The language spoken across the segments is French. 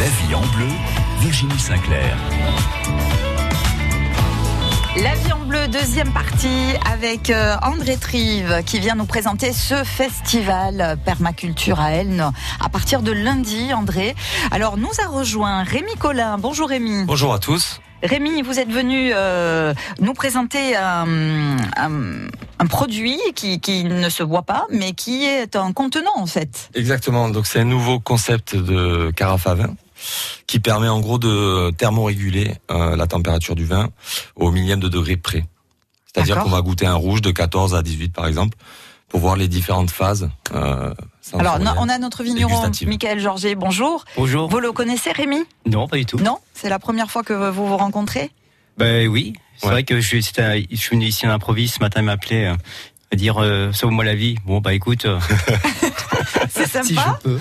La vie en bleu, Virginie Sinclair. La vie en bleu, deuxième partie avec euh, André Trive qui vient nous présenter ce festival Permaculture à Elne à partir de lundi, André. Alors nous a rejoint Rémi Collin. Bonjour Rémi. Bonjour à tous. Rémi, vous êtes venu euh, nous présenter un, un- un produit qui, qui ne se voit pas, mais qui est un contenant en fait. Exactement. Donc c'est un nouveau concept de carafe à vin qui permet en gros de thermoréguler euh, la température du vin au millième de degré près. C'est-à-dire qu'on va goûter un rouge de 14 à 18 par exemple pour voir les différentes phases. Euh, Alors on a notre vigneron. Michael Georget. Bonjour. Bonjour. Vous le connaissez Rémi? Non, pas du tout. Non? C'est la première fois que vous vous rencontrez? Ben oui, c'est Ouais. vrai que je suis, c'était un- je suis venu ici à l'improviste ce matin, il m'a appelé euh, à dire euh, sauve-moi la vie. Bon bah écoute, euh, C'est si sympa. je peux.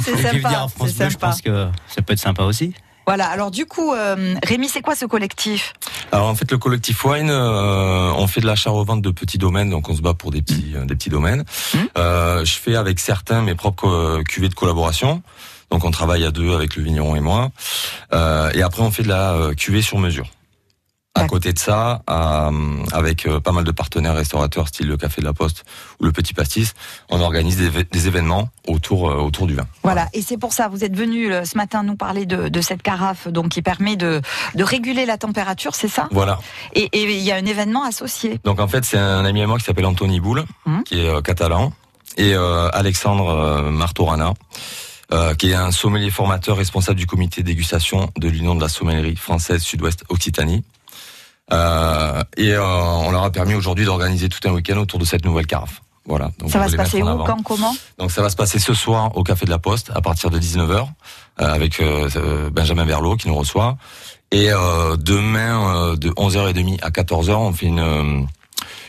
C'est sympa. venir en France c'est Bleu, je sympa. pense que ça peut être sympa aussi. Voilà. Alors du coup, euh, Rémi, c'est quoi ce collectif? Alors en fait le collectif Wine, euh, on fait de l'achat-revente de petits domaines, donc on se bat pour des petits, euh, des petits domaines. Mhm. Euh, je fais avec certains mes propres euh, cuvées de collaboration. Donc on travaille à deux avec le vigneron et moi. Euh, et après on fait de la euh, cuvée sur mesure. À côté de ça, euh, avec euh, pas mal de partenaires restaurateurs, style le Café de la Poste ou le Petit Pastis, on organise des, événements autour, euh, autour du vin. Voilà. Et c'est pour ça, vous êtes venu ce matin nous parler de, de cette carafe, donc qui permet de, de réguler la température, c'est ça? Voilà. Et il y a un événement associé. Donc en fait, c'est un ami à moi qui s'appelle Anthony Boule, Mhm. qui est catalan, et euh, Alexandre Martorana, euh, qui est un sommelier formateur responsable du comité de dégustation de l'Union de la sommellerie française Sud-Ouest Occitanie. Euh, et euh, on leur a permis aujourd'hui d'organiser tout un week-end autour de cette nouvelle carafe. Voilà. Donc ça va se passer où, quand, comment Donc ça va se passer ce soir au Café de la Poste à partir de 19h euh, avec euh, euh, Benjamin Verlot qui nous reçoit. Et euh, demain euh, de 11h30 à 14h, on fait une,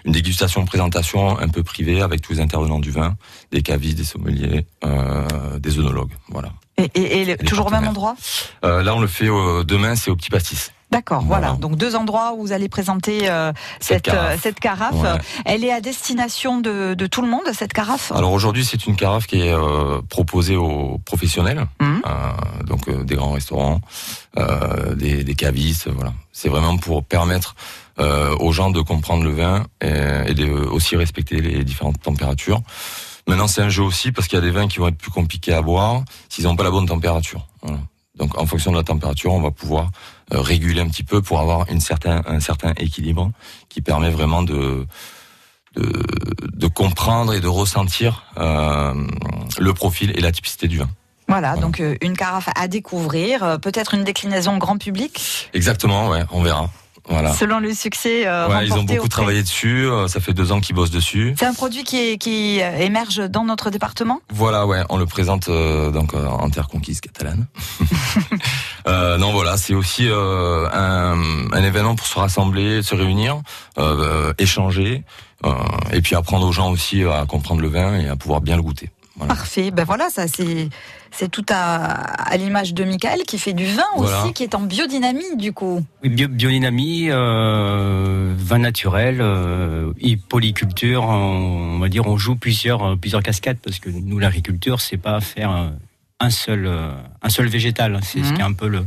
une dégustation présentation un peu privée avec tous les intervenants du vin, des cavistes, des sommeliers, euh, des œnologues. Voilà. Et, et- et le- toujours au même endroit Euh, là, on le fait euh, demain, c'est au Petit Pastis. D'accord, voilà. Voilà. Donc deux endroits où vous allez présenter euh, cette, Cette carafe. euh, cette carafe. Ouais. Elle est à destination de, de tout le monde, cette carafe? Alors aujourd'hui, c'est une carafe qui est euh, proposée aux professionnels, Mhm. euh, donc euh, des grands restaurants, euh, des, des cavistes, voilà. C'est vraiment pour permettre euh, aux gens de comprendre le vin et, et de aussi respecter les différentes températures. Maintenant, c'est un jeu aussi parce qu'il y a des vins qui vont être plus compliqués à boire s'ils n'ont pas la bonne température. Voilà. Donc, en fonction de la température, on va pouvoir euh, réguler un petit peu pour avoir une certain, un certain équilibre qui permet vraiment de de, de comprendre et de ressentir euh, le profil et la typicité du vin. Voilà, Voilà. donc euh, une carafe à découvrir, peut-être une déclinaison grand public, Exactement, ouais, on verra. Voilà. selon le succès euh, Ouais, ils ont beaucoup travaillé dessus. euh, Ça fait deux ans qu'ils bossent dessus. C'est un produit qui, est, qui émerge dans notre département? Voilà, ouais, on le présente euh, donc euh, en terre conquise catalane. euh, non, voilà, c'est aussi euh, un, un événement pour se rassembler, se réunir, échanger, euh, et puis apprendre aux gens aussi à comprendre le vin et à pouvoir bien le goûter. Voilà. Parfait, ben voilà, ça c'est c'est tout à, à l'image de Michael qui fait du vin Voilà. aussi, qui est en biodynamie du coup. Oui, bio- biodynamie, euh, vin naturel, euh, et polyculture. On, on va dire, on joue plusieurs euh, plusieurs cascades parce que nous, l'agriculture, c'est pas faire un seul un seul végétal. C'est ce Mhm. qui est un peu le,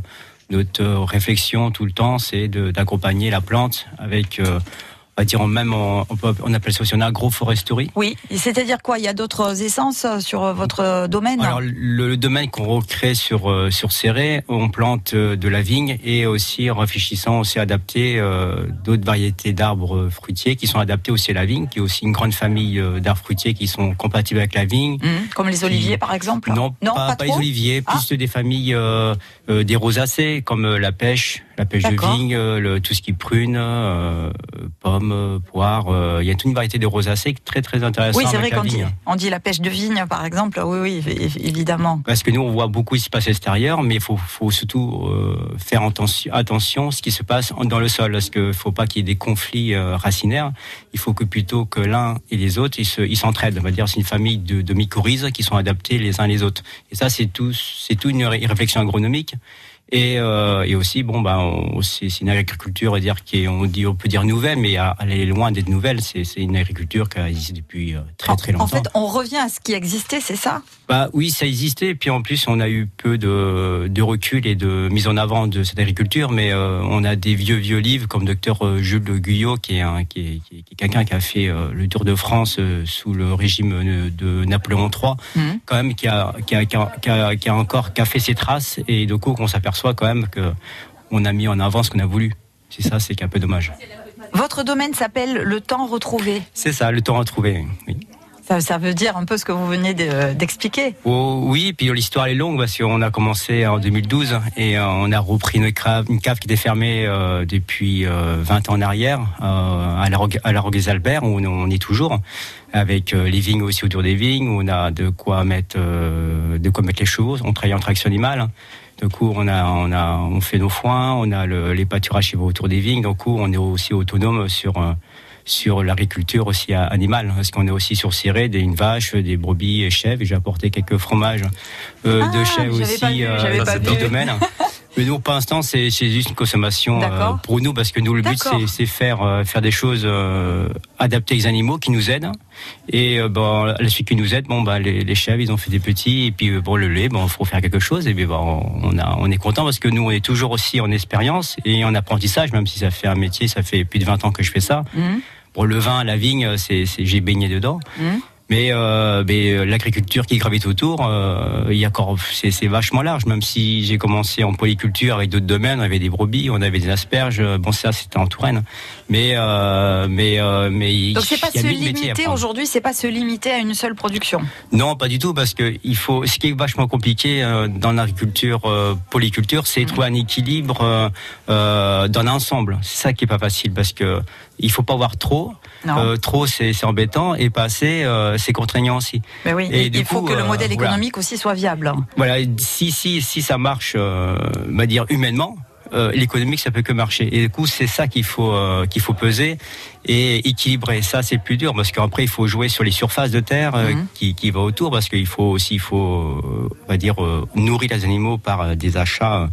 notre réflexion tout le temps, c'est d'accompagner la plante avec, euh, on va dire, même on, on, peut- on appelle ça aussi une agroforesterie. Oui, c'est-à-dire quoi? Il y a d'autres essences sur votre domaine? Alors le, le domaine qu'on recrée sur euh, sur Serré, on plante euh, de la vigne et aussi en réfléchissant aussi adapter euh, d'autres variétés d'arbres fruitiers qui sont adaptés aussi à la vigne, qui est aussi une grande famille euh, d'arbres fruitiers qui sont compatibles avec la vigne. Hum, Comme les oliviers par exemple? Non, pas, pas les oliviers, Ah. plus des familles euh, euh, des rosacées comme la pêche, la pêche de vigne, euh, le, tout ce qui est prune, euh, pommes, euh, poires. euh, Il y a toute une variété de rosacées très très intéressantes Oui, c'est vrai qu'on dit, on dit la pêche de vigne par exemple. Oui, oui, évi- évidemment. Parce que nous, on voit beaucoup ce qui se passe à l'extérieur, mais il faut, faut surtout euh, faire attention, attention à ce qui se passe dans le sol, parce qu'il ne faut pas qu'il y ait des conflits racinaires. Il faut que plutôt que l'un et les autres, ils se- ils s'entraident. On va dire c'est une famille de, de mycorhizes qui sont adaptés les uns les autres. Et ça, c'est tout, c'est tout une ré- réflexion agronomique. Et, euh, et aussi, bon, bah, c'est une agriculture, dire, qui est, on, dit, on peut dire nouvelle, mais elle est loin d'être nouvelle. C'est une agriculture qui a existé depuis euh, très très longtemps. En fait, on revient à ce qui existait, c'est ça? Bah oui, ça existait. Et puis en plus, on a eu peu de, de recul et de mise en avant de cette agriculture, mais euh, on a des vieux vieux livres comme docteur Jules Guyot, qui est, un, qui est, qui est quelqu'un qui a fait le Tour de France sous le régime de Napoléon III, mmh. quand même, qui a, qui a, qui a, qui a encore qui a fait ses traces. Et du coup, qu'on s'aperçoit soit quand même qu'on a mis en avant ce qu'on a voulu. C'est ça, c'est un peu dommage. Votre domaine s'appelle le temps retrouvé. C'est ça, le temps retrouvé. Oui. Ça, veut dire un peu ce que vous venez d'expliquer. oh, oui, puis l'histoire est longue parce qu'on a commencé en 2012 et euh, on a repris une cave, une cave qui était fermée euh, depuis 20 euh, ans en arrière à la, à la Albert où on, est toujours avec les vignes aussi autour des vignes où on a de quoi mettre de quoi mettre les chevaux. On travaille en traction animale. Du coup, on a, on a, on fait nos foins, on a le, les pâturages qui vont autour des vignes. Coup, on est aussi autonome sur euh, sur l'agriculture aussi animale, parce qu'on est aussi sur Ciré, des une vache, des brebis et chèvres. J'ai apporté quelques fromages euh, de ah, chèvres aussi euh, dans le domaine. Mais nous, pour l'instant, c'est juste une consommation euh, pour nous parce que nous, le but, c'est faire euh, faire des choses euh, adaptées aux animaux qui nous aident. Et bon, la suite qui nous aide, bon, bah, les, les chèvres, ils ont fait des petits, et puis pour le lait, bon, faut faire quelque chose. Et bien, bon, on a, on est content parce que nous, on est toujours aussi en expérience et en apprentissage, même si ça fait un métier, ça fait plus de 20 ans que je fais ça. Mmh. Pour le vin, la vigne, j'ai baigné dedans. Mmh. Mais, euh, mais euh, l'agriculture qui gravite autour, euh, il y a c'est vachement large. Même si j'ai commencé en polyculture avec d'autres domaines, on avait des brebis, on avait des asperges. Bon, ça c'était en Touraine. Mais euh, mais mais donc c'est pas se limiter aujourd'hui, c'est pas se limiter à une seule production? Non, pas du tout, parce que il faut. Ce qui est vachement compliqué dans l'agriculture polyculture, c'est trouver un équilibre dans l'ensemble. C'est ça qui est pas facile, parce que il faut pas avoir trop. Euh, trop, c'est embêtant, et pas assez, euh, c'est contraignant aussi. Mais oui, et il faut que le modèle économique aussi soit viable. Voilà, si si si ça marche, euh, va dire humainement. l'économique ça peut que marcher et du coup c'est ça qu'il faut qu'il faut peser et équilibrer ça c'est plus dur parce qu'après il faut jouer sur les surfaces de terre mhm. qui, qui va autour parce qu'il faut aussi il faut on va dire nourrir les animaux par des achats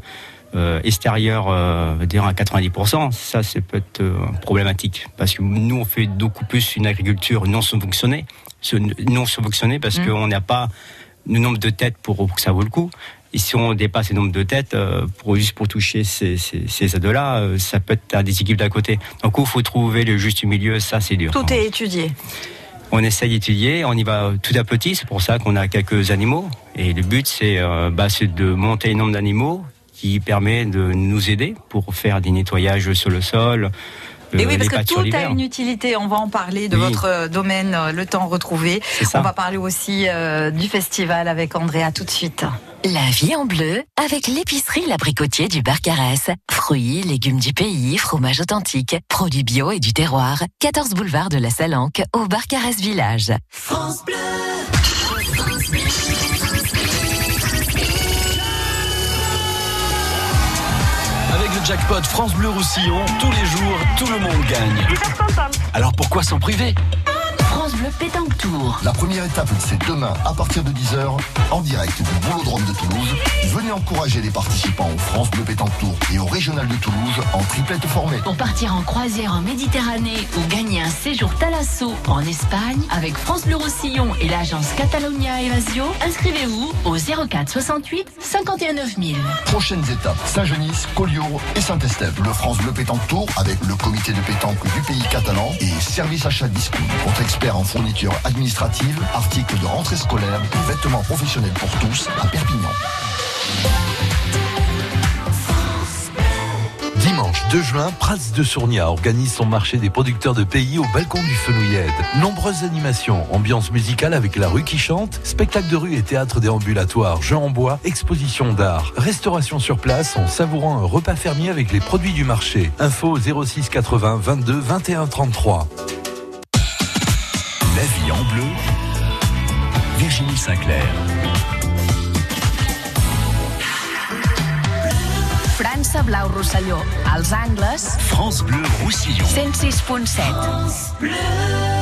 euh, extérieur euh, dire à 90%, ça c'est peut-être euh, problématique parce que nous on fait beaucoup plus une agriculture non subventionnée, non subventionnée parce mmh. qu'on n'a pas le nombre de têtes pour, que ça vaut le coup. Et si on dépasse le nombre de têtes, euh, pour, juste pour toucher ces, ces, ces aides-là, euh, ça peut être un déséquilibre d'à côté. Donc il faut trouver le juste milieu, ça c'est dur. Tout est étudié on essaye d'étudier, on y va tout à petit, c'est pour ça qu'on a quelques animaux. Et le but, c'est euh, bah, de monter le nombre d'animaux qui permet de nous aider pour faire des nettoyages sur le sol. Et oui, parce que tout a une utilité. On va en parler de votre euh, domaine, euh, le temps retrouvé. On va parler aussi euh, du festival avec André. À tout de suite. La vie en bleu avec l'épicerie L'Abricotier du Barcarès. Fruits, légumes du pays, fromage authentique, produits bio et du terroir. 14 boulevard de la Salanque au Barcarès Village. France Bleu. Jackpot France Bleu Roussillon, tous les jours, tout le monde gagne. Alors pourquoi s'en priver? France Bleu Pétanque Tour. La première étape, c'est demain à partir de 10h en direct du Boulodrome de Toulouse. Venez encourager les participants au France Bleu Pétanque Tour et au Régional de Toulouse en triplette formée. Pour partir en croisière en Méditerranée ou gagner un séjour Talasso en Espagne avec France Bleu Roussillon et l'agence Catalonia Evasio, inscrivez-vous au 04 68 51 9000. Prochaines étapes Saint-Genis, Collioure et Saint-Estève. Le France Bleu Pétanque Tour avec le comité de pétanque du pays catalan et service achat discount. Votre expert en fourniture administrative, articles de rentrée scolaire vêtements professionnels pour tous à Perpignan. Dimanche 2 juin, Prats de Sournia organise son marché des producteurs de pays au balcon du Fenouillède. Nombreuses animations, ambiance musicale avec la rue qui chante, spectacle de rue et théâtre déambulatoire, jeux en bois, exposition d'art, restauration sur place en savourant un repas fermier avec les produits du marché. Info 06 80 22 21 33. La vie en bleu, Virginie Sinclair. França Blau Rosselló, als angles... France Bleu Roussillon. 106.7. France Bleu.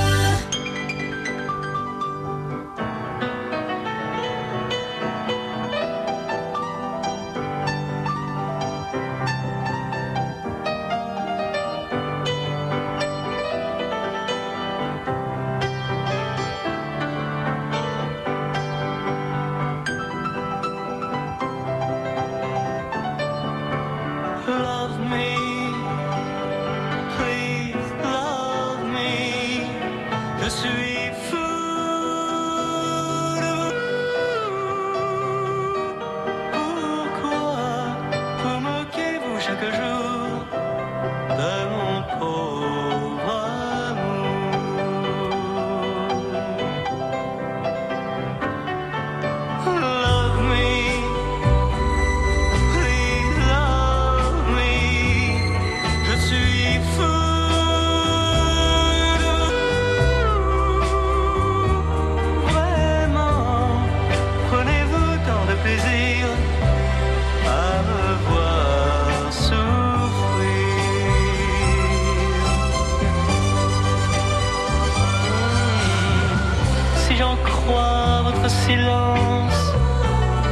j'en crois votre silence,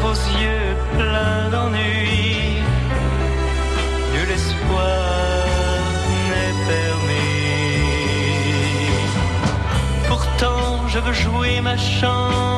vos yeux pleins d'ennui, nul espoir n'est permis. Pourtant, je veux jouer ma chance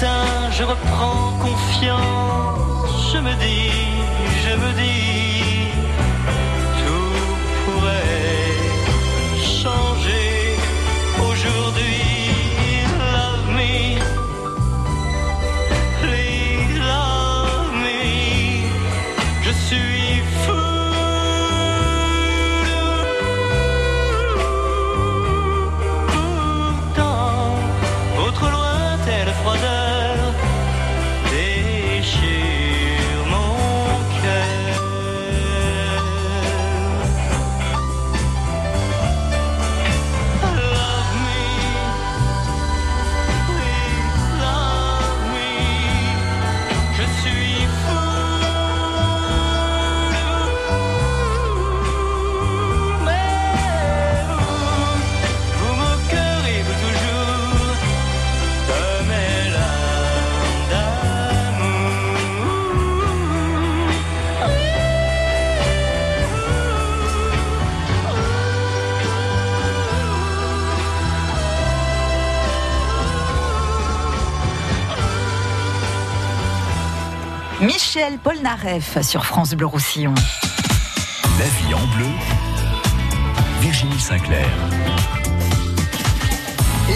je reprends confiance, je me dis, je me dis, Michel Polnareff sur France Bleu Roussillon. La vie en bleu, Virginie Sinclair.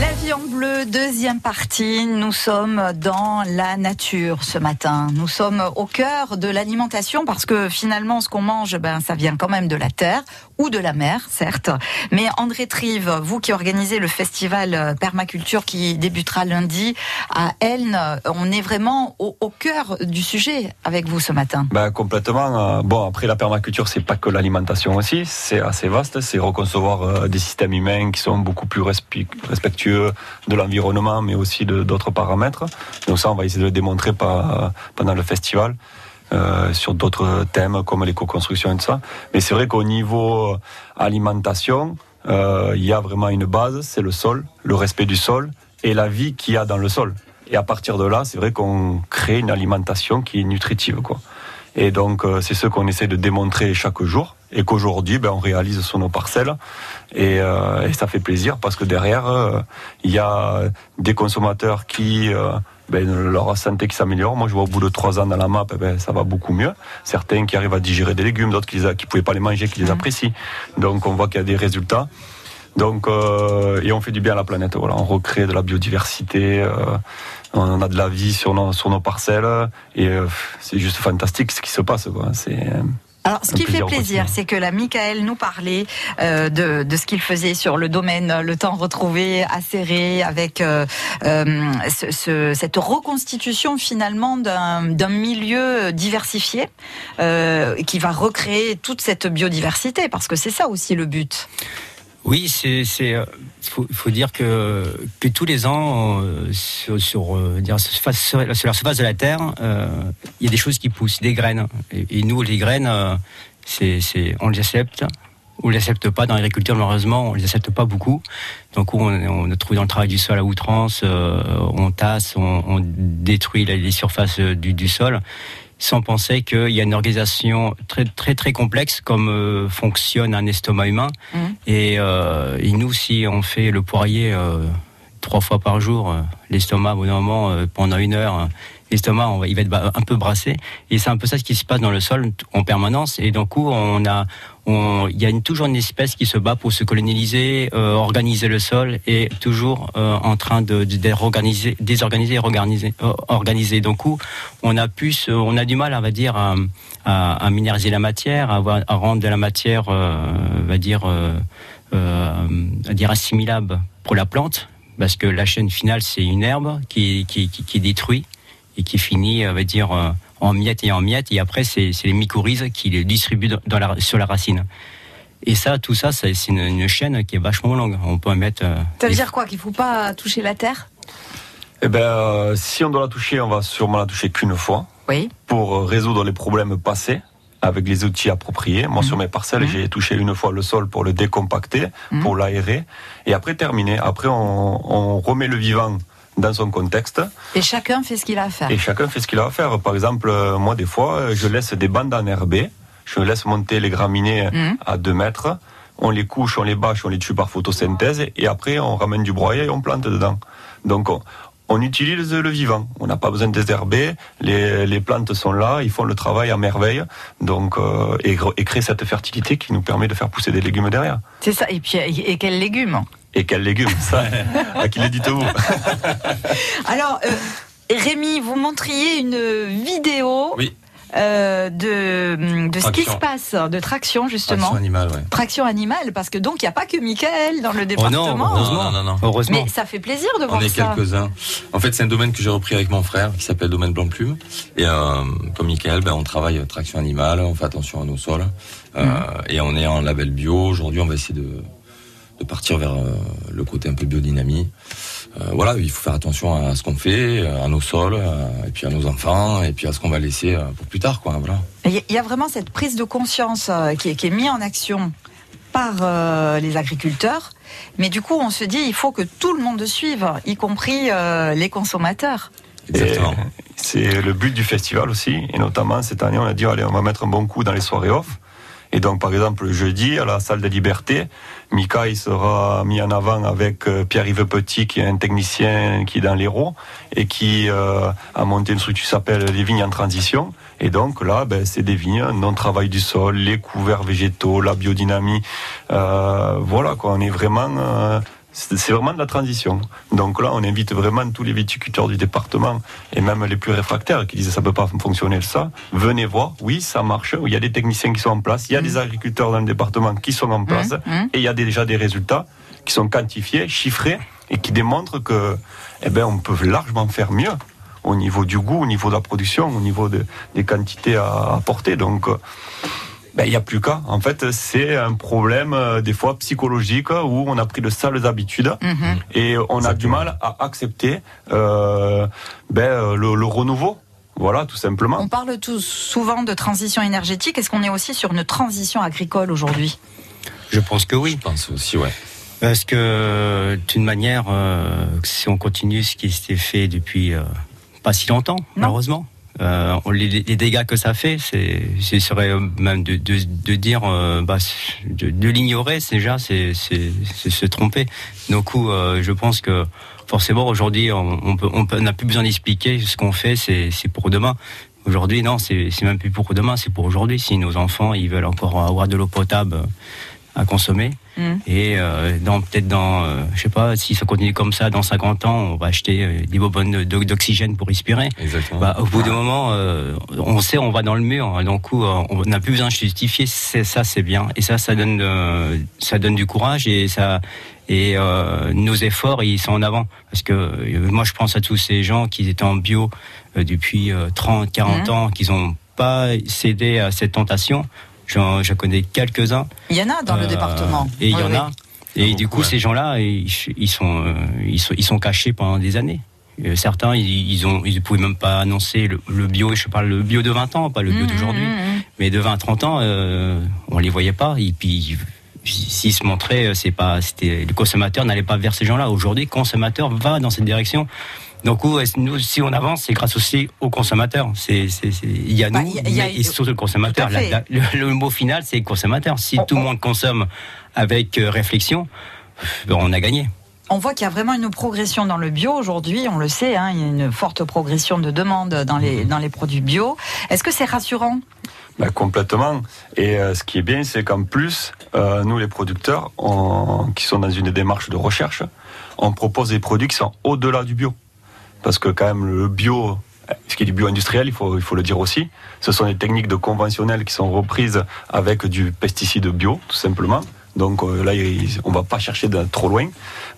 La vie en bleu, deuxième partie. Nous sommes dans la nature ce matin. Nous sommes au cœur de l'alimentation parce que finalement, ce qu'on mange, ben, ça vient quand même de la terre ou de la mer, certes. Mais André Trive, vous qui organisez le festival Permaculture qui débutera lundi à Elne, on est vraiment au, au cœur du sujet avec vous ce matin. Ben, complètement. euh, Bon, après, la permaculture, c'est pas que l'alimentation aussi. C'est assez vaste. C'est reconcevoir euh, des systèmes humains qui sont beaucoup plus respectueux de l'environnement, mais aussi d'autres paramètres. Donc ça, on va essayer de le démontrer pendant le festival. euh, sur d'autres thèmes comme l'éco-construction et tout ça. Mais c'est vrai qu'au niveau euh, alimentation, euh, il y a vraiment une base, c'est le sol, le respect du sol et la vie qu'il y a dans le sol. Et à partir de là, c'est vrai qu'on crée une alimentation qui est nutritive. Et donc, c'est ce qu'on essaie de démontrer chaque jour et qu'aujourd'hui, ben, on réalise sur nos parcelles. Et, euh, et ça fait plaisir parce que derrière, euh, il y a des consommateurs qui, euh, ben, leur santé qui s'améliore. Moi, je vois au bout de trois ans dans la map, eh ben, ça va beaucoup mieux. Certains qui arrivent à digérer des légumes, d'autres qui ne pouvaient pas les manger, qui les apprécient. Donc, on voit qu'il y a des résultats. Donc, euh, et on fait du bien à la planète. Voilà, on recrée de la biodiversité. euh, on a de la vie sur nos, sur nos parcelles et euh, c'est juste fantastique ce qui se passe. Quoi. C'est, euh, Alors, ce qui fait plaisir c'est que la Michael nous parlait euh, de, de ce qu'il faisait sur le domaine, le temps retrouvé Serré, avec euh, euh, ce- ce- cette reconstitution finalement d'un milieu diversifié qui va recréer toute cette biodiversité, parce que c'est ça aussi le but. Oui, c'est, euh, faut, faut dire que tous les ans euh, sur, sur, euh, la surface de la terre, il y a des choses qui poussent, des graines. Et, nous, les graines, c'est, on les accepte. On les accepte pas dans l'agriculture, malheureusement, on les accepte pas beaucoup. Donc, on, on a trouvé dans le travail du sol à outrance, on tasse, on, on détruit les, surfaces du sol. Sans penser qu'il y a une organisation très très très complexe comme euh, fonctionne un estomac humain. Et, euh, et nous, si on fait le poirier euh, trois fois par jour, l'estomac, au moment, pendant une heure, l'estomac, il va être un peu brassé. Et c'est un peu ça ce qui se passe dans le sol en permanence. Et d'un coup, on a, il y a toujours une espèce qui se bat pour se coloniser, euh, organiser le sol, et toujours euh, en train de, de, désorganiser, et organiser, euh, organiser. Donc, on a plus, on a du mal, on va dire, à, à, à la matière, à, rendre de la matière, euh, on va dire, à dire assimilable pour la plante, parce que la chaîne finale, c'est une herbe qui, qui, qui, qui détruit et qui finit, on va dire, euh, en miettes et en miettes, et après, c'est les mycorhizes qui les distribuent dans- dans la, sur la racine. Et ça, tout ça, c'est une, une chaîne qui est vachement longue. On peut en mettre. euh, Ça veut dire quoi Qu'il faut pas toucher la terre? Eh ben, euh, si on doit la toucher, on va sûrement la toucher qu'une fois Oui. pour résoudre les problèmes passés avec les outils appropriés. Moi, sur mes parcelles, Mhm. j'ai touché une fois le sol pour le décompacter, Mhm. pour l'aérer, et après terminer. Après, on, on remet le vivant dans son contexte Et chacun fait ce qu'il a à faire. et chacun fait ce qu'il a à faire. Par exemple, euh, moi, des fois, euh, je laisse des bandes enherbées, je laisse monter les graminées Mhm. à 2 mètres, on les couche, on les bâche, on les tue par photosynthèse, et après, on ramène du broyat et on plante dedans. Donc, on, on utilise le vivant. On n'a pas besoin de désherber. Les, les plantes sont là, ils font le travail à merveille. Donc, euh, et, et créent cette fertilité qui nous permet de faire pousser des légumes derrière. C'est ça. Et puis, et et quels légumes? Et quels légumes, ça À qui les dites-vous Alors, euh, Rémi, vous montriez une vidéo Oui. euh, de, de ce qui Traction. se passe, de traction justement. Action animale, ouais. Traction animale, parce que donc il n'y a pas que Michael dans le Oh département. non, heureusement. Non, non, non. Heureusement. Mais ça fait plaisir de On voir est ça. quelques-uns. En fait, c'est un domaine que j'ai repris avec mon frère, qui s'appelle Domaine Blanc Plume. Et euh, comme Michael, ben, on travaille traction animale, on fait attention à nos sols. Euh, Mhm. Et on est en label bio. Aujourd'hui, on va essayer de, de partir vers euh, le côté un peu biodynamie. Euh, voilà, il faut faire attention à ce qu'on fait, à nos sols, euh, et puis à nos enfants, et puis à ce qu'on va laisser euh, pour plus tard, quoi. Voilà. Il y a- il y a vraiment cette prise de conscience euh, qui est, qui est mise en action par euh, les agriculteurs. Mais du coup, on se dit, il faut que tout le monde suive, y compris euh, les consommateurs. Exactement. Et C'est le but du festival aussi. Et notamment, cette année, on a dit, allez, on va mettre un bon coup dans les soirées off. Et donc, par exemple, le jeudi, à la salle des libertés, Mika, il sera mis en avant avec euh, Pierre-Yves Petit, qui est un technicien qui est dans l'Hérault et qui euh, a monté une structure qui s'appelle les vignes en transition. Et donc là, ben, c'est des vignes, non-travail du sol, les couverts végétaux, la biodynamie. Euh, voilà, quoi, on est vraiment... c'est vraiment de la transition. Donc là, on invite vraiment tous les viticulteurs du département et même les plus réfractaires qui disent ça peut pas fonctionner ça. Venez voir, oui, ça marche. Il y a des techniciens qui sont en place, il y a des agriculteurs dans le département qui sont en place Mmh, mmh. et il y a déjà des résultats qui sont quantifiés, chiffrés et qui démontrent que, eh ben, on peut largement faire mieux au niveau du goût, au niveau de la production, au niveau de- des quantités à apporter. Donc, ben, il n'y a plus qu'à. En fait, c'est un problème euh, des fois psychologique où on a pris de sales habitudes Mhm. et on a du mal à accepter euh, ben, euh, le, le renouveau. Voilà, tout simplement. On parle tout, souvent de transition énergétique. Est-ce qu'on est aussi sur une transition agricole aujourd'hui? Je pense que oui. Je pense aussi, ouais. Parce que, d'une manière, euh, si on continue ce qui s'est fait depuis euh, pas si longtemps, malheureusement, euh, les, dégâts que ça fait, c'est, ce serait euh, même de, de, dire, euh, bah, de, l'ignorer, déjà, c'est, se tromper. Donc, euh, je pense que forcément, aujourd'hui, on peut, on on n'a plus besoin d'expliquer ce qu'on fait, c'est, pour demain. Aujourd'hui, non, c'est, même plus pour demain, c'est pour aujourd'hui. Si nos enfants, ils veulent encore avoir de l'eau potable à consommer, Mhm. et euh, dans peut-être dans, euh, je sais pas, si ça continue comme ça, dans 50 ans, on va acheter euh, des bonbonnes d'oxygène pour respirer. Exactement. Bah, au bout d'un moment, euh, on sait, on va dans le mur. hein. Donc, coup, on n'a plus besoin de justifier. C'est ça, c'est bien. Et ça, ça donne, euh, ça donne du courage et ça. Et euh, nos efforts, ils sont en avant. Parce que euh, moi, je pense à tous ces gens qui étaient en bio euh, depuis euh, 30, 40 Mhm. ans, qui n'ont pas cédé à cette tentation. J'en je connais quelques-uns. Il y en a dans le Euh, département. Et il y en oui. a. Et du coup, ouais. ces gens-là, ils, ils sont, euh, ils sont, ils sont cachés pendant des années. Euh, Certains, ils, ils ont, ils pouvaient même pas annoncer le, le bio. Je parle le bio de 20 ans, pas le bio Mhm, d'aujourd'hui. mhm. Mais de 20 à 30 ans, euh, on les voyait pas. Et puis, s'ils se montraient, c'est pas, c'était, le consommateur n'allait pas vers ces gens-là. Aujourd'hui, le consommateur va dans cette direction. Donc nous, si on avance, c'est grâce aussi aux consommateurs. C'est, c'est, c'est- il y a Bah, nous, il y a- mais et surtout le consommateur. La- la- le, le mot final, c'est consommateur. Si tout le on- monde consomme avec euh, réflexion, ben, on a gagné. On voit qu'il y a vraiment une progression dans le bio aujourd'hui, on le sait, hein, il y a une forte progression de demande dans les, dans les produits bio. Est-ce que c'est rassurant? Ben, complètement. Et euh, ce qui est bien, c'est qu'en plus, euh, nous les producteurs, on- qui sont dans une démarche de recherche, on propose des produits qui sont au-delà du bio. Parce que quand même, le bio, ce qui est du bio industriel, il faut, il faut le dire aussi, ce sont des techniques de conventionnelles qui sont reprises avec du pesticide bio, tout simplement. Donc euh, là, on va pas chercher trop loin.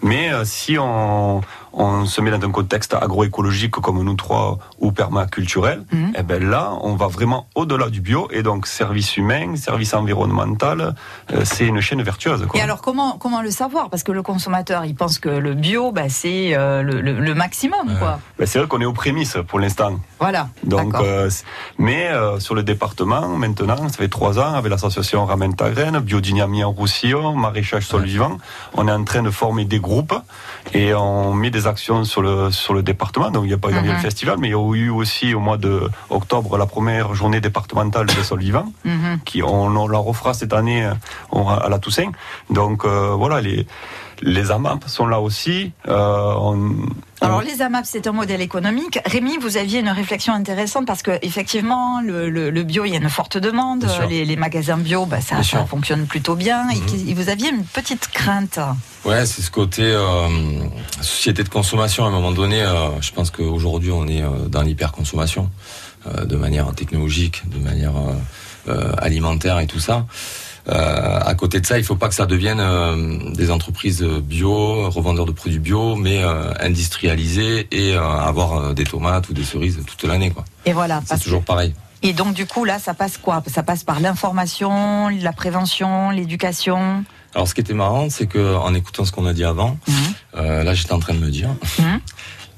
Mais euh, si on, on se met dans un contexte agroécologique comme nous trois ou permaculturel, Mhm. eh ben là, on va vraiment au-delà du bio. Et donc, service humain, service environnemental, euh, c'est une chaîne vertueuse. Quoi. Et alors comment, comment le savoir? Parce que le consommateur, il pense que le bio, bah, c'est euh, le, le- le maximum. Ouais. Quoi. Ben, c'est vrai qu'on est aux prémices pour l'instant. Voilà. Donc, euh, mais euh, sur le département, maintenant, ça fait trois ans, avec l'association Ramène ta graine, Biodynamie en Roussillon, Maraîchage Sol Vivant, on est en train de former des groupes et on met des actions sur le, sur le département. Donc, il y a y a Mhm. le festival, mais il y a eu aussi au mois de octobre la première journée départementale des sols vivants, Mhm. qui on, on la refera cette année euh, on- à la Toussaint. Donc, euh, voilà, les, les AMAP sont là aussi. Euh, on- Alors les AMAP, c'est un modèle économique. Rémi, vous aviez une réflexion intéressante parce que effectivement, le, le- le bio, il y a une forte demande. Les, les magasins bio, bah, ça, fonctionne plutôt bien. Mhm. Et qui- vous aviez une petite crainte. Ouais, c'est ce côté euh, société de consommation. À un moment donné, euh, je pense qu'aujourd'hui, on est euh, dans l'hyperconsommation euh, de manière technologique, de manière euh, euh, alimentaire et tout ça. Euh, à côté de ça, il faut pas que ça devienne euh, des entreprises bio, revendeurs de produits bio, mais euh, industrialisées et avoir des tomates ou des cerises toute l'année. quoi. Et voilà. C'est toujours pareil. Et donc du coup, là, ça passe quoi? Ça passe par l'information, la prévention, l'éducation? Alors, ce qui était marrant, c'est que en écoutant ce qu'on a dit avant, euh, là, j'étais en train de me dire Mhm.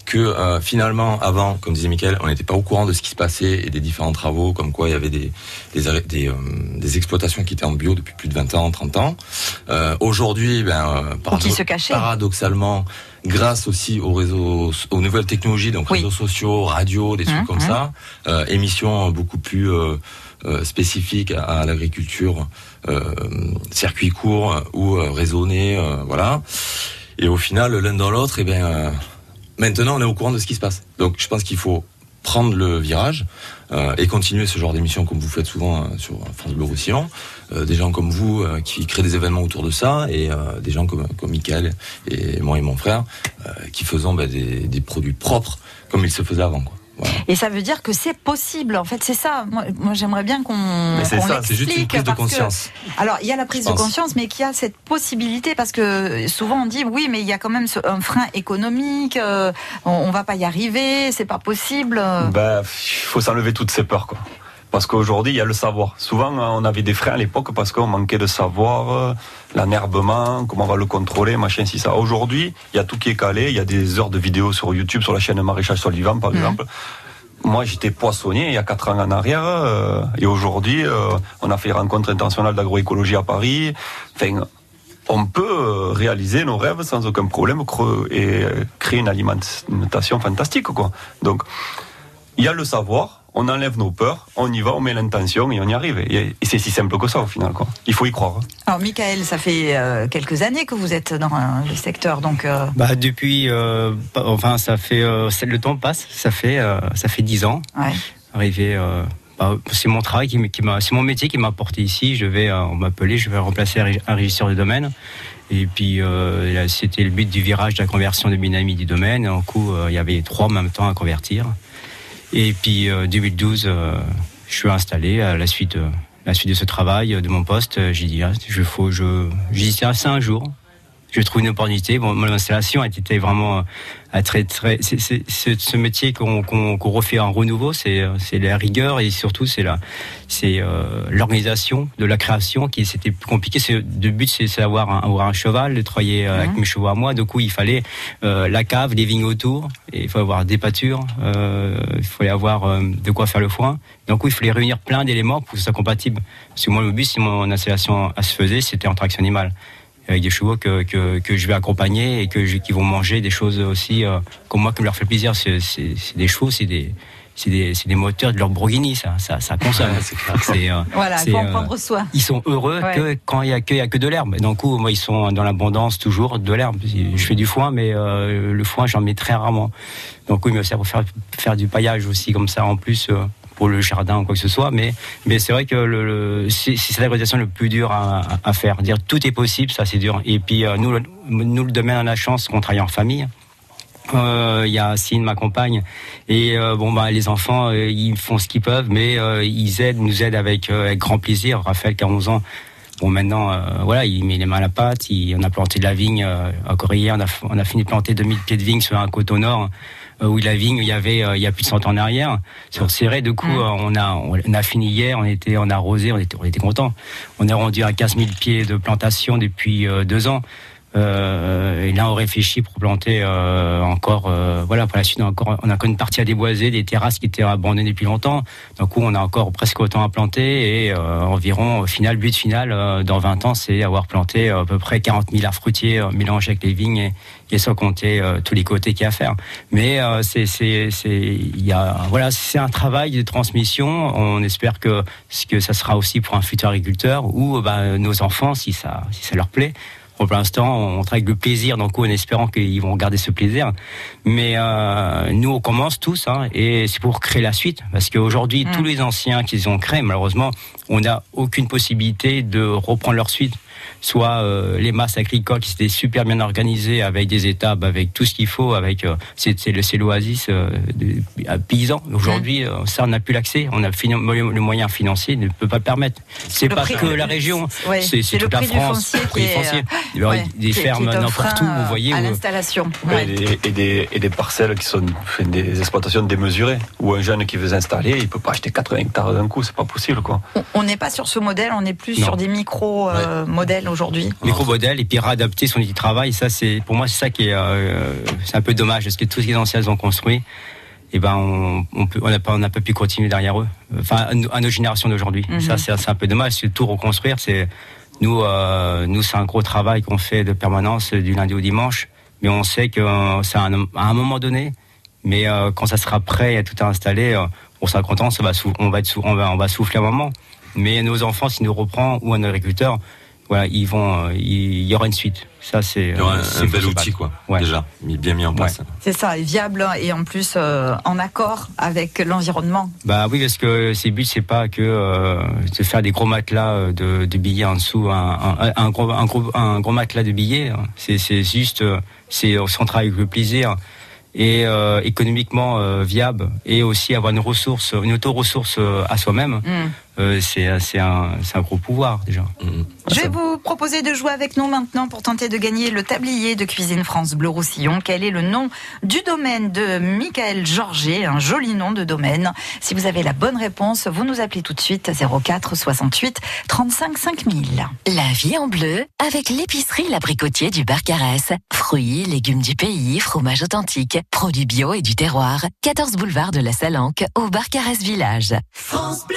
que euh, finalement, avant, comme disait Michael, on n'était pas au courant de ce qui se passait et des différents travaux, comme quoi il y avait des des, des, euh, des exploitations qui étaient en bio depuis plus de 20 ans, 30 ans. Euh, Aujourd'hui, ben, euh, parado- se paradoxalement, grâce aussi aux réseaux, aux nouvelles technologies, donc Oui. réseaux sociaux, radio, des trucs Mhm, comme mhm. ça, euh, émissions beaucoup plus euh, spécifiques à, à l'agriculture, euh, circuit court ou euh, raisonné, euh, voilà. Et au final, l'un dans l'autre, eh ben, euh, maintenant, on est au courant de ce qui se passe. Donc, je pense qu'il faut prendre le virage euh, et continuer ce genre d'émission comme vous faites souvent euh, sur France Bleu Roussillon. Euh, des gens comme vous euh, qui créent des événements autour de ça et euh, des gens comme, Michael et moi et mon frère euh, qui faisons ben, des, produits propres comme il se faisait avant. Voilà. Et ça veut dire que c'est possible. En fait, c'est ça. Moi, moi, j'aimerais bien qu'on. Mais c'est ça, c'est juste une prise de parce que- conscience. Alors, il y a la prise de conscience, mais qu'il y a cette possibilité, parce que souvent on dit oui, mais il y a quand même un frein économique, euh, on, on va pas y arriver, c'est pas possible. Ben, il faut s'enlever toutes ces peurs, quoi. Parce qu'aujourd'hui, il y a le savoir. Souvent, hein, on avait des freins à l'époque parce qu'on manquait de savoir, euh, l'anerbement, comment on va le contrôler, machin, si ça. Aujourd'hui, il y a tout qui est calé. Il y a des heures de vidéos sur YouTube, sur la chaîne Maraîchage Sol Vivant, par Mhm. exemple. Moi, j'étais poissonnier il y a quatre ans en arrière, euh, et aujourd'hui, euh, on a fait les rencontres internationales d'agroécologie à Paris. Enfin, on peut réaliser nos rêves sans aucun problème et créer une alimentation fantastique, quoi. Donc, il y a le savoir, on enlève nos peurs, on y va, on met l'intention et on y arrive. Et, c'est si simple que ça au final. Quoi. Il faut y croire. Alors, Michael, ça fait euh, quelques années que vous êtes dans euh, le secteur, donc. euh, Bah depuis, euh, enfin ça fait, euh, le temps passe, ça fait, euh, ça fait dix ans. ouais. Arrivé, euh, bah, c'est mon travail qui, qui m'a, c'est mon métier qui m'a porté ici. Je vais, on m'a appelé, je vais remplacer un ré- un régisseur de domaine. Et puis euh, c'était le but du virage de la conversion de Binami du domaine. En coup, euh, il y avait trois en même temps à convertir. Et puis euh, 2012, euh, je suis installé à la suite, euh, la suite de ce travail, euh, de mon poste. euh, J'ai dit, ah, je faut, je, dit, tiens, un jour. Je trouve une opportunité. Bon, mon installation était vraiment euh, à très très. C'est, c'est- c'est ce métier qu'on, qu'on, qu'on refait en renouveau. C'est, euh, c'est la rigueur et surtout c'est la, c'est euh, l'organisation de la création qui c'était plus compliqué. C'est, le but c'est, c'est d'avoir un, avoir un cheval, de travailler euh, avec mes chevaux à moi. Du coup, il fallait euh, la cave, des vignes autour. Et il faut avoir des pâtures. euh, il fallait avoir euh, de quoi faire le foin. Donc, oui, il fallait réunir plein d'éléments pour que ce soit compatible. Parce que moi, le but, si mon installation se faisait, c'était en traction animale. Avec des chevaux que, que, que je vais accompagner et que je- qui vont manger des choses aussi euh, comme moi qui me leur fait plaisir. C'est c'est- c'est des chevaux, c'est des c'est des, c'est des moteurs de leur Bourguigny, ça, ça, ça consomme. C'est, euh, Voilà, faut en euh, prendre soin. ils sont heureux Ouais. que quand il y a que, il y a que de l'herbe. Donc coup, moi, ils sont dans l'abondance toujours de l'herbe. Je fais du foin, mais euh, le foin, j'en mets très rarement. Donc oui, il me sert pour faire, faire du paillage aussi comme ça en plus. euh, pour le jardin ou quoi que ce soit, mais mais c'est vrai que c'est la réalisation le plus dur à, faire. Dire tout est possible, ça c'est dur. Et puis euh, nous, le- nous le domaine a la chance qu'on travaille en famille. Euh, Il y a Cine, ma compagne, et euh, bon bah les enfants ils font ce qu'ils peuvent, mais ils aident, nous aident avec, grand plaisir. Raphaël qui a 11 ans, bon maintenant voilà il met les mains à la pâte, on a planté de la vigne encore hier, on a, on a fini de planter 2000 pieds de vigne sur un coteau nord. Euh, Où la vigne, il y avait, euh, il y a plus de 100 ans en arrière, sur Serré. Du coup, Mm. euh, on a, on a fini hier, on était, on a arrosé, on était, on était content. On est rendu à 15 000 pieds de plantation depuis deux ans. Euh, et là, on réfléchit pour planter euh, encore, euh, voilà, pour la suite, on a encore, on a encore une partie à déboiser, des terrasses qui étaient abandonnées depuis longtemps. Donc, on a encore presque autant à planter et euh, environ, au final, but final, dans 20 ans, c'est avoir planté à peu près 40 000 arbres fruitiers mélangés avec les vignes et, sans compter tous les côtés qu'il y a à faire. Mais c'est, voilà, c'est un travail de transmission. On espère que, que ça sera aussi pour un futur agriculteur ou bah, nos enfants, si ça leur plaît. Bon, pour l'instant, on travaille avec le plaisir, donc en espérant qu'ils vont garder ce plaisir. Mais euh, nous, on commence tous, hein, et c'est pour créer la suite, parce qu'aujourd'hui, Mm. tous les anciens qu'ils ont créés, malheureusement, on n'a aucune possibilité de reprendre leur suite. Soit euh, les masses agricoles qui étaient super bien organisées, avec des étapes, avec tout ce qu'il faut, avec euh, c'est c'est le- c'est l'oasis euh, paysans. Aujourd'hui, euh, ça, on n'a plus l'accès. On a le moyen financier ne peut pas le permettre. C'est Le pas prix- que la région, Ouais, c'est toute la prix du France. foncier le prix est, foncier. Il y aura Ouais, des est- fermes est n'importe où, vous voyez. à l'installation. Et, Ouais. des, et, des, et des parcelles qui sont des exploitations démesurées, où un jeune qui veut s'installer, il peut pas acheter 80 hectares d'un coup, c'est pas possible quoi. On- n'est pas sur ce modèle, on est plus Non. sur des micro-modèles aujourd'hui. micro-modèle et puis réadapter son outil de travail. Ça, c'est pour moi, c'est ça qui est, euh, c'est un peu dommage parce que tous ce que les anciens ont construit, et ben on, on peut, on n'a pas, on n'a pas pu continuer derrière eux. Enfin, à, nos- à générations d'aujourd'hui. Mhm. Ça, c'est un peu dommage. C'est tout reconstruire. C'est nous, euh, nous, c'est un gros travail qu'on fait de permanence du lundi au dimanche. Mais on sait que euh, c'est un- à un moment donné. Mais euh, quand ça sera prêt et tout est euh, sera content. Ça va, sou- on va être, on va, on va souffler un moment. Mais nos enfants, s'ils nous reprend ou un agriculteur, voilà, ils vont, euh, il y aura une suite. Ça, c'est Il y aura un, un bel outil, quoi. Ouais. Déjà, bien mis en place. C'est ça, et viable et en plus euh, en accord avec l'environnement. Bah oui, parce que c'est le but, c'est pas que euh, de faire des gros matelas euh, de, de billets en dessous, un, un, un gros, un, gros, un gros matelas de billets. hein. C'est, juste, euh, c'est on travaille avec le plaisir et euh, économiquement euh, viable et aussi avoir une ressource, une auto-ressource euh, à soi-même. Mm. Euh, c'est, c'est un, c'est un gros pouvoir déjà. Mhm. Je vais vous proposer de jouer avec nous maintenant pour tenter de gagner le tablier de cuisine France Bleu Roussillon. Quel est le nom du domaine de Michael Georget Un joli nom de domaine. Si vous avez la bonne réponse, vous nous appelez tout de suite 04 68 35 5000. La vie en bleu avec l'épicerie L'Abricotier du Barcarès. Fruits, légumes du pays, fromage authentique, produits bio et du terroir. 14 boulevard de la Salanque au Barcarès Village. France Bleu,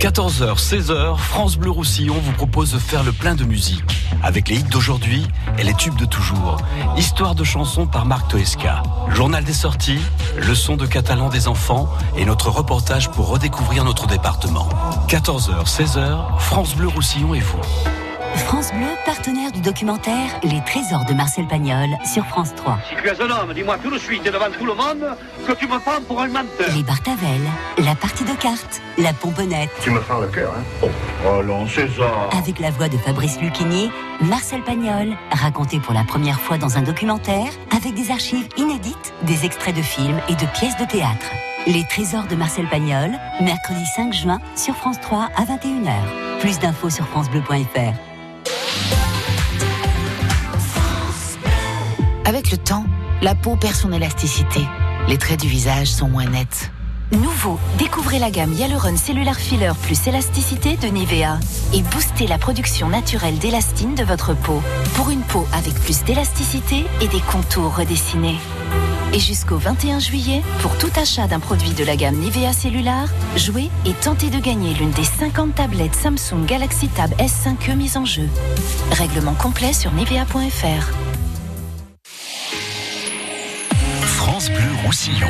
14h, 16h, France Bleu Roussillon vous propose de faire le plein de musique. Avec les hits d'aujourd'hui et les tubes de toujours. Histoire de chansons par Marc Toesca. Journal des sorties, leçon de catalan des enfants et notre reportage pour redécouvrir notre département. 14h, 16h, France Bleu Roussillon et vous. France Bleu, partenaire du documentaire Les Trésors de Marcel Pagnol sur France 3. Si tu es un homme, dis-moi tout de suite et devant tout le monde que tu me prends pour un menteur. Les Bartavel, la partie de cartes, la pomponnette. Tu me fends le cœur, hein Oh, non, César Avec la voix de Fabrice Lucchini, Marcel Pagnol, raconté pour la première fois dans un documentaire, avec des archives inédites, des extraits de films et de pièces de théâtre. Les Trésors de Marcel Pagnol, mercredi 5 juin sur France 3 à 21h. Plus d'infos sur francebleu.fr. Avec le temps, la peau perd son élasticité. Les traits du visage sont moins nets. Nouveau, découvrez la gamme Hyaluron Cellular Filler plus élasticité de Nivea et boostez la production naturelle d'élastine de votre peau pour une peau avec plus d'élasticité et des contours redessinés. Et jusqu'au 21 juillet, pour tout achat d'un produit de la gamme Nivea Cellular, jouez et tentez de gagner l'une des 50 tablettes Samsung Galaxy Tab S5e mises en jeu. Règlement complet sur nivea.fr. France Bleu Roussillon.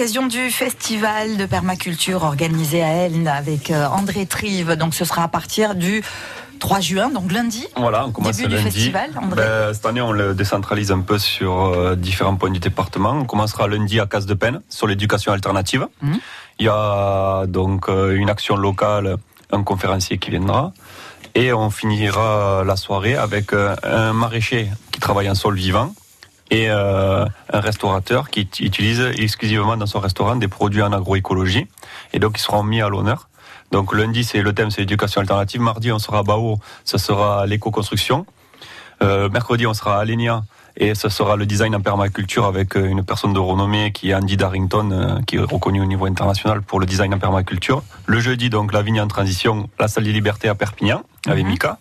L'occasion du festival de permaculture organisé à Elne avec euh, André Trive. Donc ce sera à partir du 3 juin, donc lundi. Voilà, on commence début lundi. du festival. André. Ben, cette année, on le décentralise un peu sur euh, différents points du département. On commencera lundi à Casse de Peine sur l'éducation alternative. Mhm. Il y a donc euh, une action locale, un conférencier qui viendra. Et on finira la soirée avec euh, un maraîcher qui travaille en sol vivant et euh, un restaurateur qui utilise exclusivement dans son restaurant des produits en agroécologie. Et donc, ils seront mis à l'honneur. Donc, lundi, c'est le thème, c'est l'éducation alternative. Mardi, on sera à Bao, ça sera l'éco-construction. Euh, mercredi, on sera à Lénia Et ce sera le design en permaculture avec euh, une personne de renommée qui est Andy Darrington, euh, qui est reconnu au niveau international pour le design en permaculture. Le jeudi, donc, la vigne en transition, la salle des libertés à Perpignan, avec Mhm. Mika.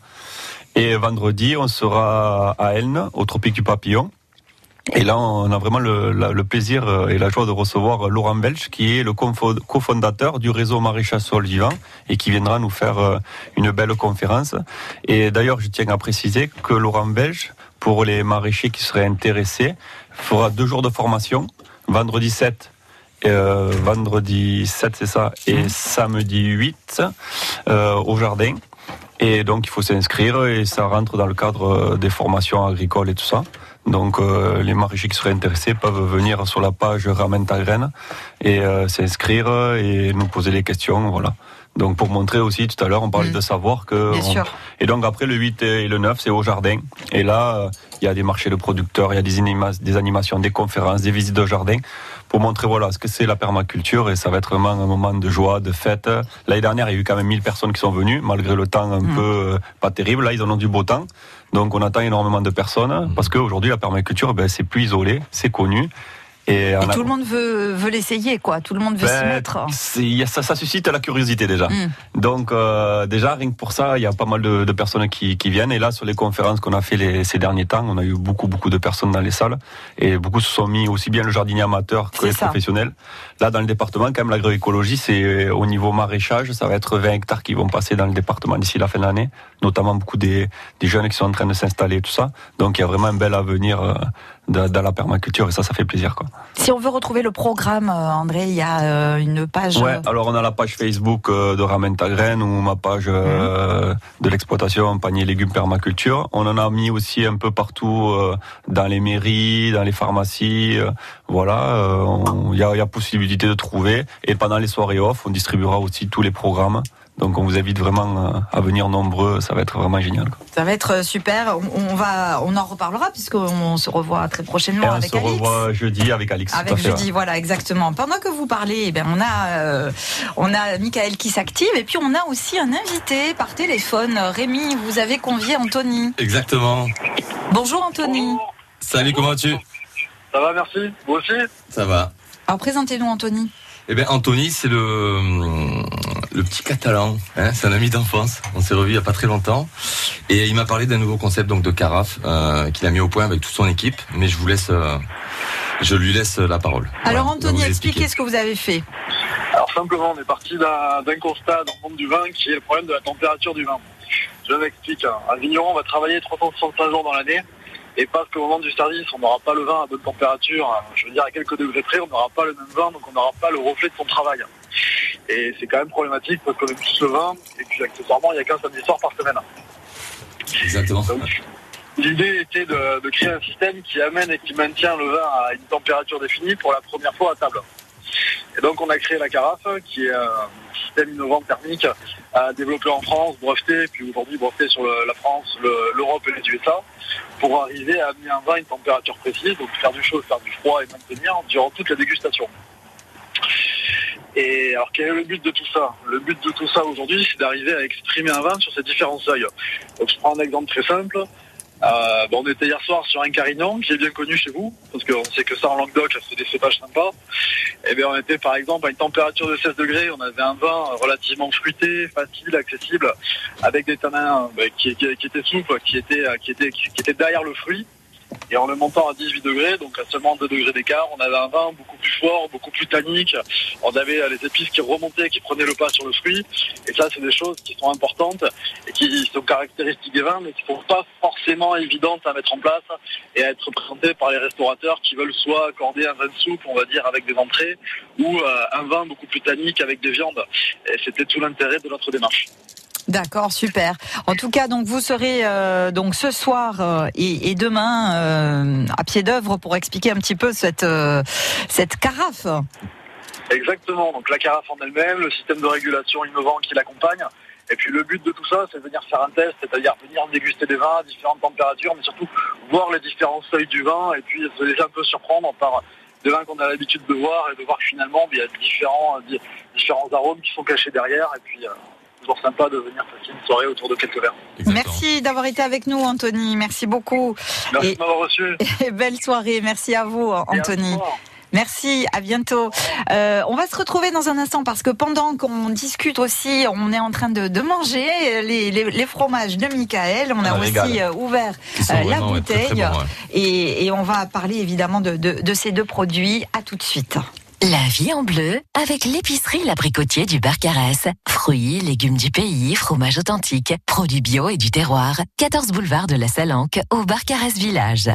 Et vendredi, on sera à Elne, au Tropique du Papillon. Et là, on a vraiment le, la- le plaisir euh, et la joie de recevoir euh, Laurent Belge, qui est le cofondateur du réseau Maréchal Sol Vivant et qui viendra nous faire euh, une belle conférence. Et d'ailleurs, je tiens à préciser que Laurent Belge, pour les maraîchers qui seraient intéressés, fera deux jours de formation, vendredi 7 euh, vendredi 7, c'est ça, et samedi 8 euh, au jardin. Et donc il faut s'inscrire et ça rentre dans le cadre des formations agricoles et tout ça. Donc euh, les maraîchers qui seraient intéressés peuvent venir sur la page Ramène ta graine et euh, s'inscrire et nous poser des questions. Voilà. Donc pour montrer aussi, tout à l'heure, on parlait de savoir que... Bien on- sûr. Et donc après le 8 et le 9, c'est au jardin. Et là, euh, il y a des marchés de producteurs, il y a des, anima- des animations, des conférences, des visites de jardin pour montrer voilà ce que c'est la permaculture et ça va être vraiment un moment de joie, de fête. L'année dernière, il y a eu quand même 1000 personnes qui sont venues malgré le temps un peu euh, pas terrible. Là, ils en ont du beau temps. Donc on attend énormément de personnes parce qu'aujourd'hui la permaculture, ben, c'est plus isolé, c'est connu. Et, Et on a- tout le monde veut, veut l'essayer, quoi. Tout le monde veut s'y ben, mettre. ça, ça suscite la curiosité déjà. Mm. Donc euh, déjà rien que pour ça, il y a pas mal de, de personnes qui, qui viennent. Et là, sur les conférences qu'on a fait les, ces derniers temps, on a eu beaucoup beaucoup de personnes dans les salles et beaucoup se sont mis aussi bien le jardinier amateur que les ça. professionnels. Là, dans le département, quand même, l'agroécologie, c'est euh, au niveau maraîchage, ça va être 20 hectares qui vont passer dans le département d'ici la fin de l'année, notamment beaucoup des, des jeunes qui sont en train de s'installer, tout ça. Donc il y a vraiment un bel avenir euh, dans, la permaculture et ça, ça fait plaisir, quoi. Si on veut retrouver le programme, euh, André, il y a euh, une page. Ouais, alors on a la page Facebook euh, de Ramène ta graine ou ma page euh, de l'exploitation panier légumes permaculture. On en a mis aussi un peu partout euh, dans les mairies, dans les pharmacies. euh, voilà, euh, il y, a, y a possibilité de trouver. Et pendant les soirées off, on distribuera aussi tous les programmes. Donc on vous invite vraiment euh, à venir nombreux, ça va être vraiment génial. quoi. Ça va être euh, super. On, on va, on en reparlera puisqu'on se revoit très prochainement Et on avec se Alix. revoit jeudi avec à Avec fait, jeudi, voilà, exactement. Pendant que vous parlez, eh bien, on a, euh, on a Michael qui s'active et puis on a aussi un invité par téléphone. Rémi, vous avez convié Anthony. Exactement. Bonjour Anthony. Salut, comment vas-tu? Ça va, merci. Vous aussi? Ça va. Alors présentez-nous Anthony. Eh bien, Anthony, c'est le, le petit catalan. Hein, c'est un ami d'enfance. On s'est revu il y a pas très longtemps. Et il m'a parlé d'un nouveau concept donc de carafe euh, qu'il a mis au point avec toute son équipe. Mais je vous laisse, euh, je lui laisse la parole. Alors Voilà, Anthony, expliquez ce que vous avez fait. Alors simplement, on est parti d'un constat dans le monde du vin qui est le problème de la température du vin. Je m'explique. Un vigneron va travailler 365 jours dans l'année et parce qu'au moment du service, on n'aura pas le vin à bonne température, hein, je veux dire à quelques degrés près, on n'aura pas le même vin, donc on n'aura pas le reflet de son travail. Et c'est quand même problématique parce qu'on aime tous le vin et puis accessoirement, il n'y a qu'un samedi soir par semaine. Exactement. L'idée était de, de créer un système qui amène et qui maintient le vin à une température définie pour la première fois à table. Et donc on a créé la carafe, qui est un système innovant thermique à développer en France, breveté, puis aujourd'hui breveté sur la France, le- l'Europe et les USA, pour arriver à amener un vin à une température précise, donc faire du chaud, faire du froid et maintenir durant toute la dégustation. Et alors quel est le but de tout ça? Le but de tout ça aujourd'hui, c'est d'arriver à exprimer un vin sur ses différents seuils. Donc je prends un exemple très simple. Euh, bon, on était hier soir sur un Carignan qui est bien connu chez vous, parce qu'on sait que ça en Languedoc, c'est des cépages sympas. Et bien on était par exemple à une température de 16 degrés, on avait un vin relativement fruité, facile, accessible, avec des tanins bah, qui, étaient souples, qui étaient, euh, qui, étaient, qui étaient derrière le fruit. Et en le montant à 18 degrés, donc à seulement 2 degrés d'écart, on avait un vin beaucoup plus fort, beaucoup plus tannique. On avait euh, les épices qui remontaient, qui prenaient le pas sur le fruit. Et ça, c'est des choses qui sont importantes et qui sont caractéristiques des vins, mais qui ne sont pas forcément évidentes à mettre en place et à être présentées par les restaurateurs qui veulent soit accorder un vin de soupe, on va dire, avec des entrées, ou euh, un vin beaucoup plus tannique avec des viandes. Et c'était tout l'intérêt de notre démarche. D'accord, super. En tout cas, donc vous serez euh, donc ce soir euh, et, demain euh, à pied d'œuvre pour expliquer un petit peu cette carafe. Exactement, donc la carafe en elle-même, le système de régulation innovant qui l'accompagne. Et puis le but de tout ça, c'est de venir faire un test, c'est-à-dire venir déguster des vins à différentes températures, mais surtout voir les différents seuils du vin et puis se laisser un peu surprendre par des vins qu'on a l'habitude de voir et de voir que finalement il y a différents, di- différents arômes qui sont cachés derrière. Toujours sympa de venir passer une soirée autour de quelques verres. Merci d'avoir été avec nous, Anthony. Merci beaucoup. Merci de m'avoir reçu. Et belle soirée. Merci à vous, Anthony. Merci, à bientôt. Euh, on va se retrouver dans un instant parce que pendant qu'on discute aussi, on est en train de, de manger les, les, les, fromages de Michael. On a Un aussi régal. euh, ouvert euh, la vraiment, ouais, très, bouteille très bons, ouais. et, et on va parler évidemment de, de, de ces deux produits. À tout de suite. La vie en bleu avec l'épicerie L'Abricotier du Barcarès. Fruits, légumes du pays, fromage authentique, produits bio et du terroir. 14 boulevard de la Salanque au Barcarès Village.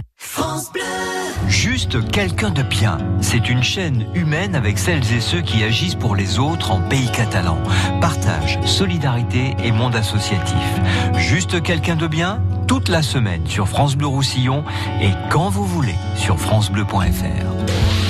Juste quelqu'un de bien. C'est une chaîne humaine avec celles et ceux qui agissent pour les autres en pays catalan. Partage, solidarité et monde associatif. Juste quelqu'un de bien toute la semaine sur France Bleu Roussillon et quand vous voulez sur francebleu.fr.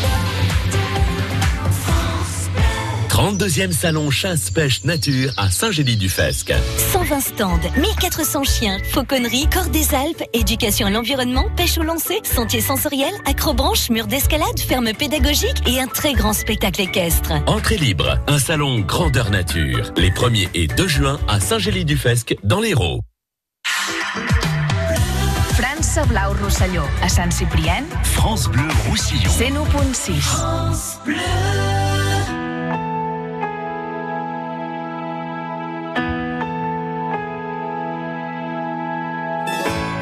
32e salon chasse-pêche nature à Saint-Gély-du-Fesque. 120 stands, 1400 chiens, fauconnerie, corps des Alpes, éducation à l'environnement, pêche au lancer, sentier sensoriel, acrobranche, mur d'escalade, ferme pédagogique et un très grand spectacle équestre. Entrée libre, un salon grandeur nature. Les 1er et 2 juin à Saint-Gély-du-Fesque dans l'Hérault. França Blau Rosselló, a Sant Ciprien, France Bleu Roussillon. 101.6.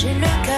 J'ai le cœur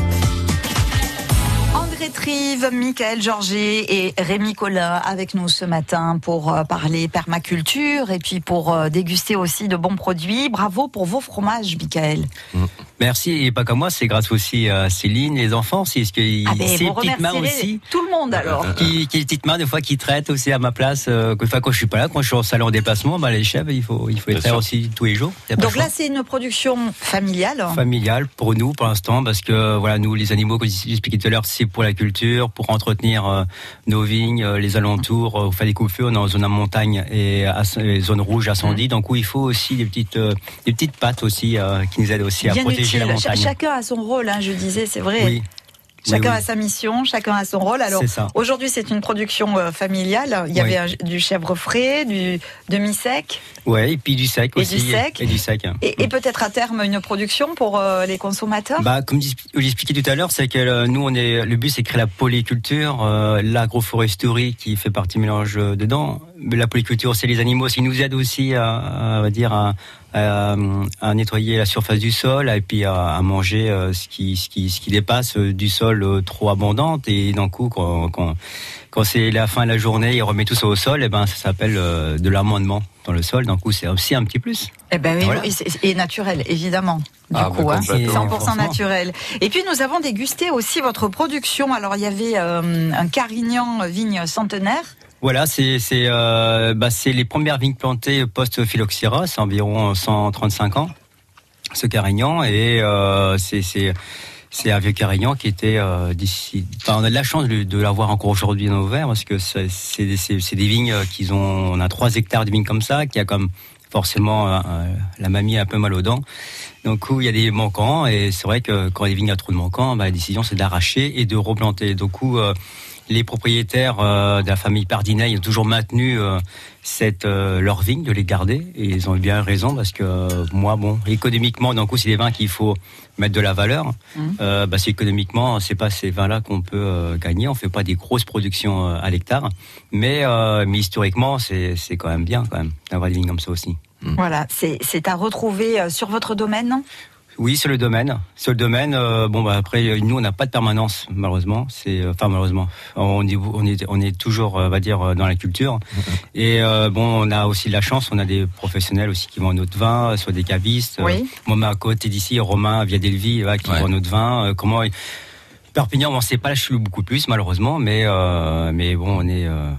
André André Trive, Michael Georget et Rémi Collin avec nous ce matin pour euh, parler permaculture et puis pour euh, déguster aussi de bons produits. Bravo pour vos fromages, Michael. Merci, et pas comme moi, c'est grâce aussi à Céline, les enfants aussi, parce que Ah ben, c'est petites mains aussi. Tout le monde alors. Qui, qui les petites mains des fois qui traitent aussi à ma place. Euh, quand je suis pas là, quand je suis au salon en déplacement, bah, les chefs, il faut, il faut les traire aussi tous les jours. Donc là, c'est une production familiale. familial pour nous pour l'instant parce que voilà nous les animaux comme j'expliquais tout à l'heure c'est pour la culture pour entretenir euh, nos vignes euh, les alentours euh, on fait des coups-feux on est en zone à montagne et à et zone rouge incendie donc où il faut aussi des petites euh, des petites pattes aussi euh, qui nous aident aussi à protéger la utile. Ch- montagne chacun a son rôle, hein, je disais, c'est vrai. oui Chacun Oui, oui. a sa mission, chacun a son rôle. Alors aujourd'hui, c'est une production euh, familiale. Il y Oui. avait un- du chèvre frais, du demi-sec ouais et puis du sec Et aussi du sec. et du sec hein. et, et peut-être à terme une production pour euh, les consommateurs? Bah, comme j'expli- j'expliquais tout à l'heure, c'est que euh, nous, on est, le but, c'est créer la polyculture, euh, l'agroforesterie qui fait partie du mélange euh, dedans. La polyculture, c'est les animaux, qui nous aident aussi à, dire, à, à, à nettoyer la surface du sol et puis à, à manger euh, ce qui, ce qui, ce qui dépasse euh, du sol euh, trop abondante. Et d'un coup, quand, quand, quand c'est la fin de la journée, il remet tout ça au sol, et ben, ça s'appelle euh, de l'amendement dans le sol. D'un coup, c'est aussi un petit plus. Eh ben oui, Voilà. et, c'est- et naturel, évidemment. Du Ah, coup, hein, complètement, 100% forcément. naturel. Et puis nous avons dégusté aussi votre production. Alors il y avait euh, un Carignan vigne centenaire. Voilà, c'est c'est euh, bah, c'est les premières vignes plantées post-phylloxéra, c'est environ 135 ans, ce carignan, et euh, c'est c'est c'est un vieux carignan qui était euh, d'ici. Enfin, on a de la chance de, l'avoir encore aujourd'hui dans nos verres parce que c'est c'est c'est des vignes qui ont. On a 3 hectares de vignes comme ça, qui a comme forcément euh, la mamie a un peu mal aux dents. Donc où il y a des manquants et c'est vrai que quand les vignes a trop de manquants, bah, la décision c'est d'arracher et de replanter. Donc où euh, les propriétaires euh, de la famille Pardinet ont toujours maintenu euh, cette euh, leur vigne de les garder et ils ont eu bien raison parce que euh, moi bon économiquement d'un coup c'est des vins qu'il faut mettre de la valeur. Euh, bah, c'est économiquement c'est pas ces vins là qu'on peut gagner. On fait pas des grosses productions à l'hectare, mais mais historiquement c'est c'est quand même bien quand même d'avoir des vignes comme ça aussi. Voilà, c'est à retrouver sur votre domaine. non? Oui, sur le domaine. Sur le domaine, euh, bon bah après euh, nous on n'a pas de permanence malheureusement. C'est euh, enfin malheureusement, on est on est on est toujours euh, on va dire dans la culture. Et euh, bon, on a aussi de la chance, on a des professionnels aussi qui vendent notre vin, soit des cavistes. Euh, Oui. Moi, à côté d'ici, Romain via Delvi, voilà, qui vend notre vin. Comment Perpignan, on sait pas, je suis beaucoup plus malheureusement, mais euh, mais bon, on est euh,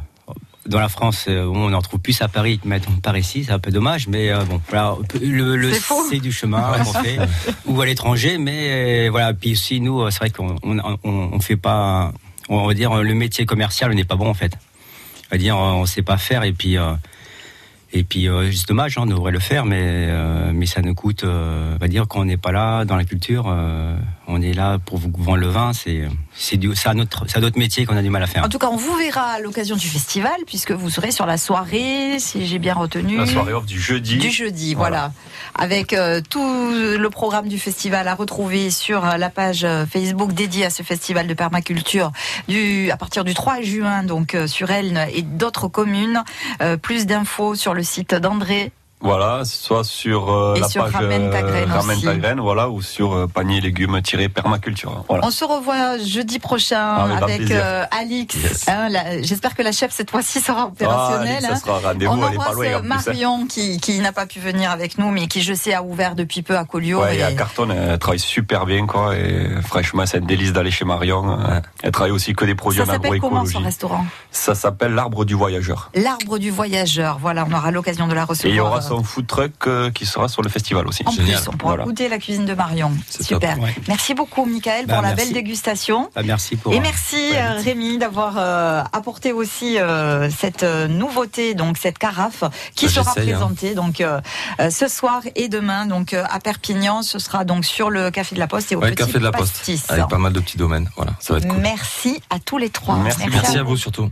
dans la France, euh, on en trouve plus à Paris que maintenant par ici, c'est un peu dommage, mais euh, bon, voilà, le, le C'est du chemin qu'on fait, ou à l'étranger, mais euh, voilà, puis aussi nous, c'est vrai qu'on on, on, on fait pas, on va dire le métier commercial n'est pas bon en fait, on va dire on sait pas faire et puis euh, et puis c'est dommage, hein, on devrait le faire, mais mais ça nous coûte, on va dire quand on n'est pas là dans la culture, on est là pour vous vendre le vin, c'est c'est un autre métier qu'on a du mal à faire. En tout cas, on vous verra à l'occasion du festival, puisque vous serez sur la soirée, si j'ai bien retenu. La soirée off du jeudi. Du jeudi, voilà. Avec euh, tout le programme du festival à retrouver sur euh, la page euh, Facebook dédiée à ce festival de permaculture du, à partir du 3 juin, donc euh, sur Elne et d'autres communes. Euh, plus d'infos sur le site d'André. Voilà, soit sur euh, la sur page Ramène ta graine Ramène ta graine, voilà, ou sur euh, panier légumes-permaculture. Voilà. On se revoit jeudi prochain Avec grand avec euh, Alix. Hein, J'espère que la chef cette fois-ci sera Ah, opérationnelle. Alix, ça hein. sera rendez-vous, On embrasse loin, euh, plus, hein. Marion qui, qui n'a pas pu venir avec nous, mais qui je sais a ouvert depuis peu à Collioure. Ouais, et et- à Carton, elle travaille super bien, quoi. Et franchement, c'est un délice d'aller chez Marion. Elle travaille aussi que des produits Ça s'appelle comment son restaurant? Ça s'appelle l'arbre du voyageur. L'arbre du voyageur. Voilà, on aura l'occasion de la recevoir. Son food truck euh, qui sera sur le festival aussi. En plus, on pourra Voilà. goûter la cuisine de Marion. Super. top, ouais. Merci beaucoup, Michael, Bah, pour la merci. belle dégustation. Ah, merci pour Et euh, merci euh. Rémi d'avoir euh, apporté aussi cette nouveauté, donc cette carafe qui Bah, sera hein. présentée donc ce soir et demain donc à Perpignan. Ce sera donc sur le café de la Poste et au Ouais, Petit café de la Poste, Pastis. avec pas mal de petits domaines. Voilà, ça va être cool. Merci à tous les trois. Merci, merci à vous surtout.